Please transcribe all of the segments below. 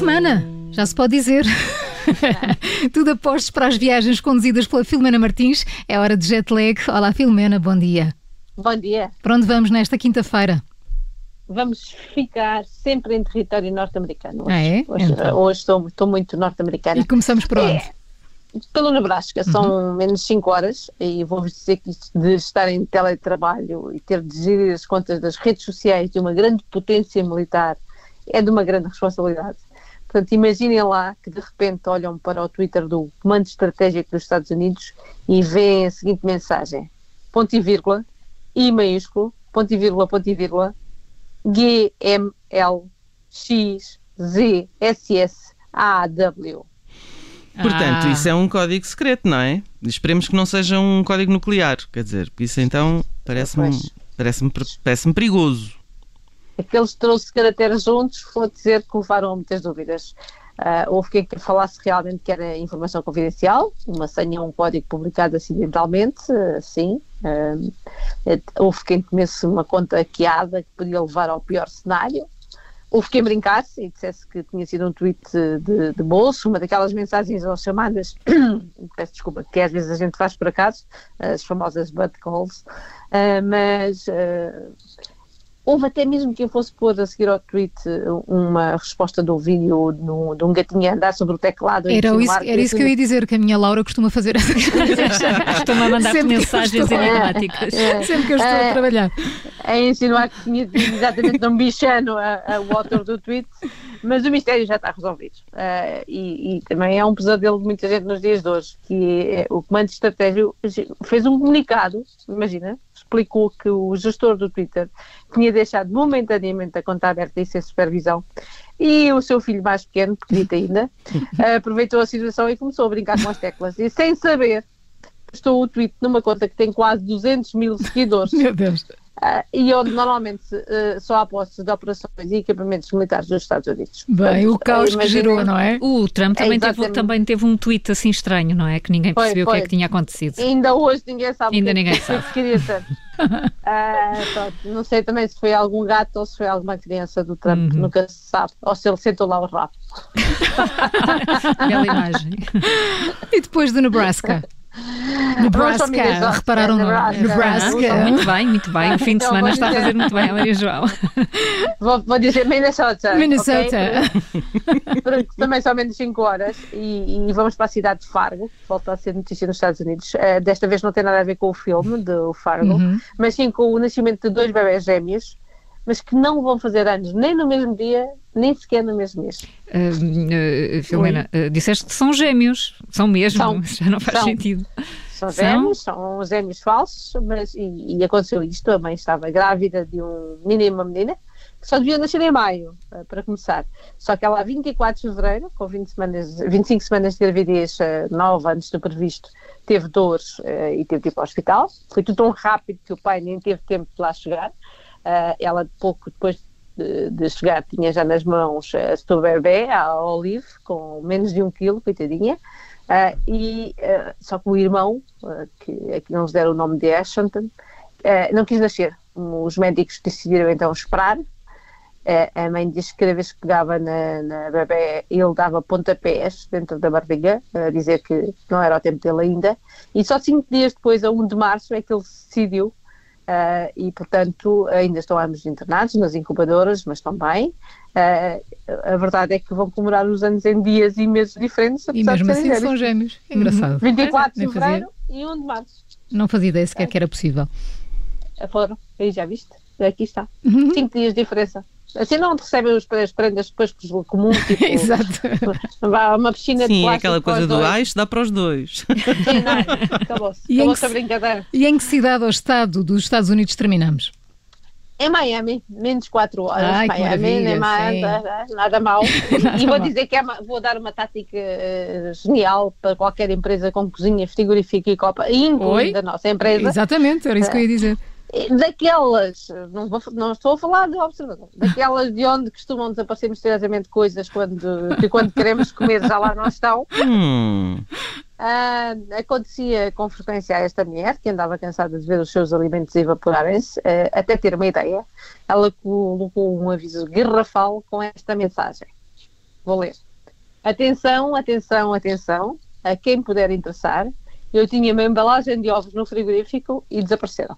semana, já se pode dizer. Tudo apostos para as viagens conduzidas pela Filomena Martins. É hora de jet lag. Olá, Filomena, bom dia. Bom dia. Para onde vamos nesta quinta-feira? Vamos ficar sempre em território norte-americano. Ah, é? Hoje, Então. hoje estou, estou muito norte-americana. E começamos por onde? É, pelo Nebraska, são menos 5 horas e vou-vos dizer que isto de estar em teletrabalho e ter de gerir as contas das redes sociais de uma grande potência militar é de uma grande responsabilidade. Portanto, imaginem lá que de repente olham para o Twitter do Comando Estratégico dos Estados Unidos e veem a seguinte mensagem: ponto e vírgula, I maiúsculo, ponto e vírgula, ponto e vírgula, G, M, L, X, Z, S, S, A, W. Portanto, Ah. isso é um código secreto, não é? Esperemos que não seja um código nuclear, quer dizer, porque isso então parece-me Pois. parece parece perigoso. Aqueles 13 caracteres juntos, vou dizer que levaram a muitas dúvidas. Ah, houve quem falasse realmente que era informação confidencial, uma senha ou um código publicado acidentalmente, ah, sim. Eh, houve quem temesse uma conta hackeada que podia levar ao pior cenário. Houve quem brincasse e dissesse que tinha sido um tweet de, de bolso, uma daquelas mensagens ou chamadas, peço desculpa, que às vezes a gente faz por acaso, as famosas butt calls, ah, mas Houve até mesmo quem fosse pôr a seguir ao tweet uma resposta do vídeo no- de um gatinho a andar sobre o teclado. a Era isso, era isso que eu ia dizer, que a minha Laura costuma fazer essas coisas. Costuma mandar Sempre mensagens estou- enigmáticas. É, Sempre que eu estou a é, trabalhar. a insinuar que tinha exatamente um bichano a, a, o autor do tweet, mas o mistério já está resolvido. Ah, e, e também é um pesadelo de muita gente nos dias de hoje, que é, o Comando de Estratégia fez um comunicado, imagina, explicou que o gestor do Twitter tinha deixado momentaneamente a conta aberta e sem supervisão, e o seu filho mais pequeno, pequenito ainda, aproveitou a situação e começou a brincar com as teclas. E sem saber, postou o tweet numa conta que tem quase 200 mil seguidores. Meu Deus. Ah, e onde normalmente ah, só há postos de operações e equipamentos militares dos Estados Unidos. Bem, o Portanto, caos que imaginem- gerou, não é? O Trump também, teve, exatamente. também teve um tweet assim estranho, não é? Que ninguém Foi, percebeu o que é foi. que tinha acontecido. Ainda hoje ninguém sabe Ainda o que, é ninguém que- o que queria ser. Pronto, não sei também se foi algum gato ou se foi alguma criança do Trump, Uhum. nunca se sabe. Ou se ele sentou lá o rabo. Bela imagem. E depois do Nebraska? Nebraska, repararam no Nebraska. Nebraska. Muito bem, muito bem. O fim de semana está a fazer muito bem, a Maria João. Vou, vou dizer Minnesota. Minnesota. ok? Porque também são menos 5 horas e, e vamos para a cidade de Fargo, que volta a ser notícia nos Estados Unidos. Eh, desta vez não tem nada a ver com o filme do Fargo, Uhum. mas sim com o nascimento de dois bebés gêmeos, mas que não vão fazer anos nem no mesmo dia, nem sequer no mesmo mês. Uh, uh, Filomena, uh, disseste que são gêmeos. São mesmo, São. já não faz São. sentido. São São? gêmeos, são gêmeos falsos, mas e, e aconteceu isto, a mãe estava grávida de um menino e uma menina, que só deviam nascer em maio, para começar. Só que ela, a 24 de fevereiro, com 20 semanas, 25 semanas de gravidez, 9 antes do previsto, teve dores e teve de ir para o hospital. Foi tudo tão rápido que o pai nem teve tempo de lá chegar. Ela, pouco depois de, de chegar, tinha já nas mãos a sua bebê, a Olive, com menos de um quilo, coitadinha. Ah, e ah, só que o irmão, ah, que aqui não nos deram o nome de ah, não quis nascer. Os médicos decidiram então esperar. A mãe diz que cada vez que pegava na, na bebê, ele dava pontapés dentro da barriga, a dizer que não era o tempo dele ainda. E só cinco dias depois, a 1 de março, é que ele decidiu. Ah, e, portanto, ainda estão ambos internados nas incubadoras, mas estão bem. Ah, a verdade é que vão comemorar os anos em dias e meses diferentes, E mesmo assim são gêmeos. Engraçado. 24 de Nem fazia. fevereiro e 1 de março. Não fazia ideia sequer que era possível. Foram, aí já viste? Aqui está. Uhum. 5 dias de diferença. Assim não recebem os- as prendas depois por comum, tipo, Exato. vá a uma piscina de Sim, plástico aquela para coisa do isto dá para os dois. Sim, não, acabou-se. E Acabou-se que a brincadeira. E em que cidade ou estado dos Estados Unidos terminamos? Em Miami, menos 4 horas. Ai, que Miami, maravilha, nem mais, sim. nada, nada mal. Nada e vou mal. dizer que é vou dar uma tática eh, genial para qualquer empresa com cozinha, frigorífico e copa, incluindo Oi? a nossa empresa. Exatamente, era isso que eu ia dizer. Daquelas, não, vou- não estou a falar de observador, daquelas de onde costumam desaparecer misteriosamente coisas quando, que quando queremos comer já lá não estão. Hum, Ah, acontecia com frequência a esta mulher, que andava cansada de ver os seus alimentos evaporarem-se, ah, até ter uma ideia, ela colocou um aviso garrafal com esta mensagem. Vou ler. Atenção, atenção, atenção, a quem puder interessar. Eu tinha uma embalagem de ovos no frigorífico e desapareceram.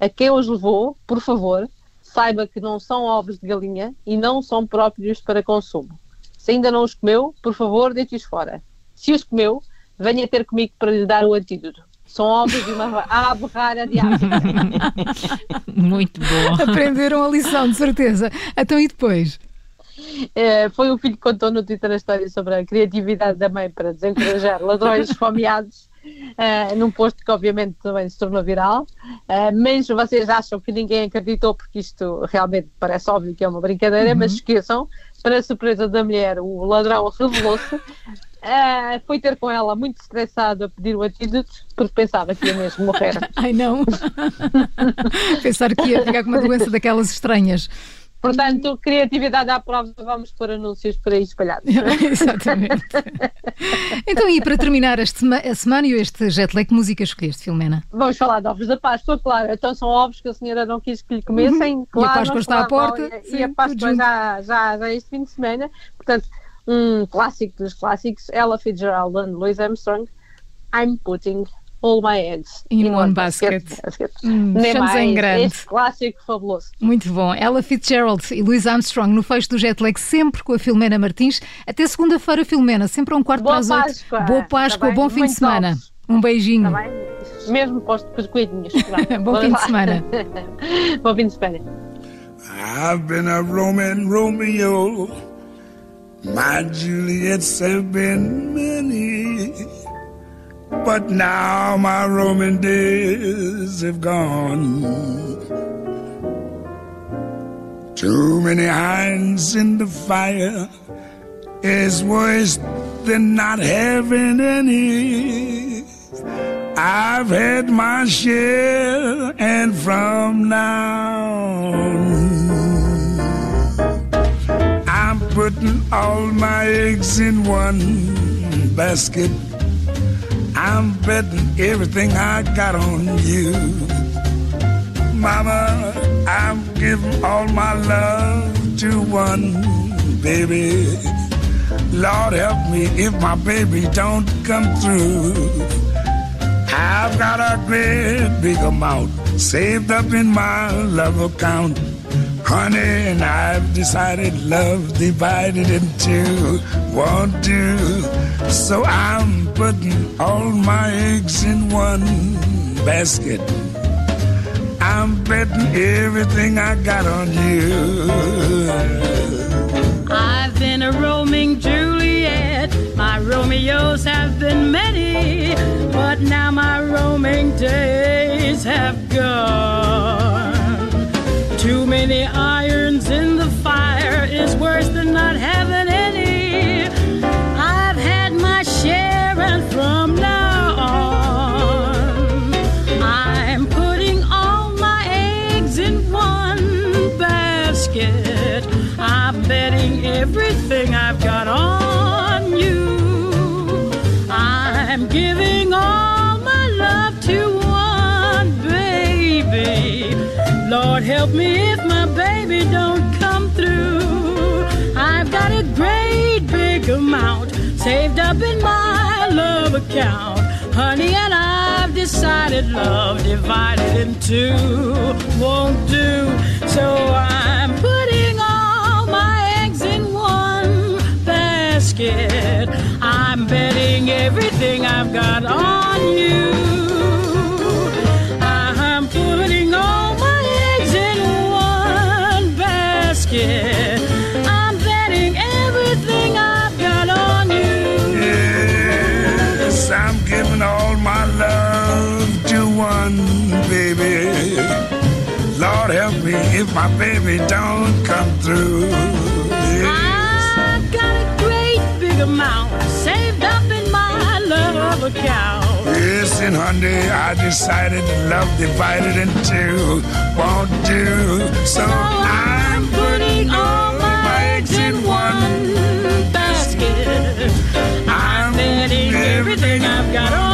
A quem os levou, por favor, saiba que não são ovos de galinha e não são próprios para consumo. Se ainda não os comeu, por favor, deite-os fora. Se os comeu, venha ter comigo para lhe dar o antídoto. São ovos de uma ave rara de África. Muito bom. Aprenderam a lição, de certeza. Então e depois? Eh, foi o filho que contou no Twitter a história sobre a criatividade da mãe para desencorajar ladrões esfomeados, eh, num posto que obviamente também se tornou viral. Eh, mas vocês acham que ninguém acreditou porque isto realmente parece óbvio que é uma brincadeira, mas esqueçam, para a surpresa da mulher, o ladrão revelou-se. eh, foi ter com ela muito estressado a pedir o antídoto porque pensava que ia mesmo morrer. Ai não! Pensar que ia ficar com uma doença daquelas estranhas. Portanto, criatividade à prova, vamos pôr anúncios por aí espalhados. Exatamente. Então, e para terminar este a semana e este jet lag, que música escolheste, Filomena? Vamos falar de ovos da Páscoa, claro. Então são ovos que a senhora não quis que lhe comessem. Claro, Páscoa nós está à porta, E sim, a tudo Páscoa já, já, já este fim de semana. Portanto, um clássico dos clássicos, Ella Fitzgerald and Louis Armstrong, I'm putting all my eggs In one basket. basket. Hum, Nem mais, em grande. Este clássico fabuloso. Muito bom. Ella Fitzgerald e Louis Armstrong no fecho do jet lag, sempre com a Filomena Martins. Até segunda-feira, Filomena, sempre a um quarto Boa para as oito. Páscoa. Boa Páscoa, Tá bom fim de Muitos semana. Um beijinho. Bem? Mesmo para os coelhinhos. Bom fim de semana. bom fim de semana. I've been a Roman Romeo. My Juliets have been many. But now my Roman days have gone. Too many irons in the fire is worse than not having any. I've had my share, and from now on, I'm putting all my eggs in one basket. I'm betting everything I got on you. Mama, I'm giving all my love to one baby. Lord help me if my baby don't come through. I've got a great big amount saved up in my love account. Honey, and I've decided love divided in two won't do. So I'm putting all my eggs in one basket. I'm betting everything I got on you. I've been a roaming Juliet. My Romeos have been many, but now my roaming days have gone. Too many irons in the fire is worse than not having I'm betting everything I've got on you. I'm giving all my love to one baby. Lord help me if my baby don't come through. I've got a great big amount saved up in my love account. Honey, and I've decided love divided in two won't do. So I'm basket. I'm betting everything I've got on you. I'm putting all my eggs in one basket. I'm betting everything I've got on you. Yes, I'm giving all my love to one baby. Lord help me if my baby don't come through. Amount saved up in my love account. And honey, I decided love divided in two won't do. So I'm putting all my eggs in one basket. I'm betting everything I've got on.